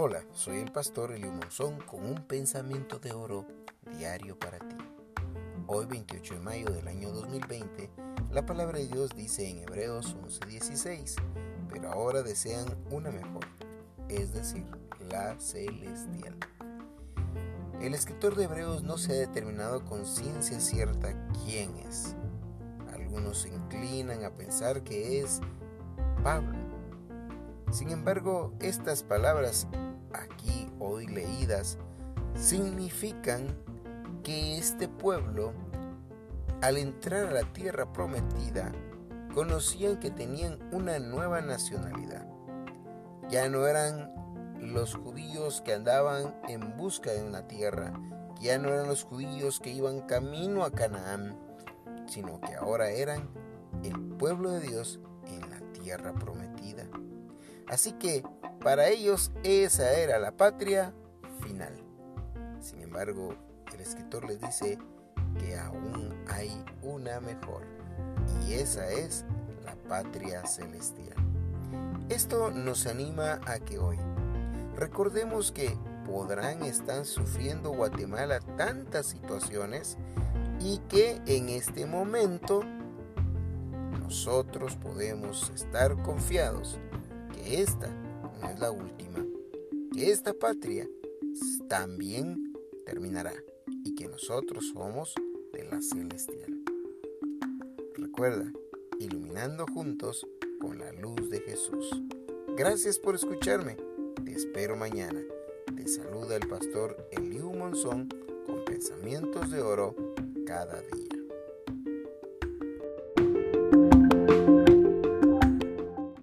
Hola, soy el pastor Elio Monzón con un pensamiento de oro diario para ti. Hoy 28 de mayo del año 2020, la palabra de Dios dice en Hebreos 11:16, pero ahora desean una mejor, es decir, la celestial. El escritor de Hebreos no se ha determinado con ciencia cierta quién es. Algunos se inclinan a pensar que es Pablo. Sin embargo, estas palabras aquí hoy leídas significan que este pueblo, al entrar a la tierra prometida, conocían que tenían una nueva nacionalidad. Ya no eran los judíos que andaban en busca de una tierra, ya no eran los judíos que iban camino a Canaán, sino que ahora eran el pueblo de Dios en la tierra prometida. Así que para ellos esa era la patria final. Sin embargo, el escritor les dice que aún hay una mejor y esa es la patria celestial. Esto nos anima a que hoy recordemos que podrán estar sufriendo Guatemala tantas situaciones y que en este momento nosotros podemos estar confiados que esta no es la última, que esta patria también terminará y que nosotros somos de la celestial. Recuerda, iluminando juntos con la luz de Jesús. Gracias por escucharme. Te espero mañana. Te saluda el pastor Eliu Monzón con pensamientos de oro cada día.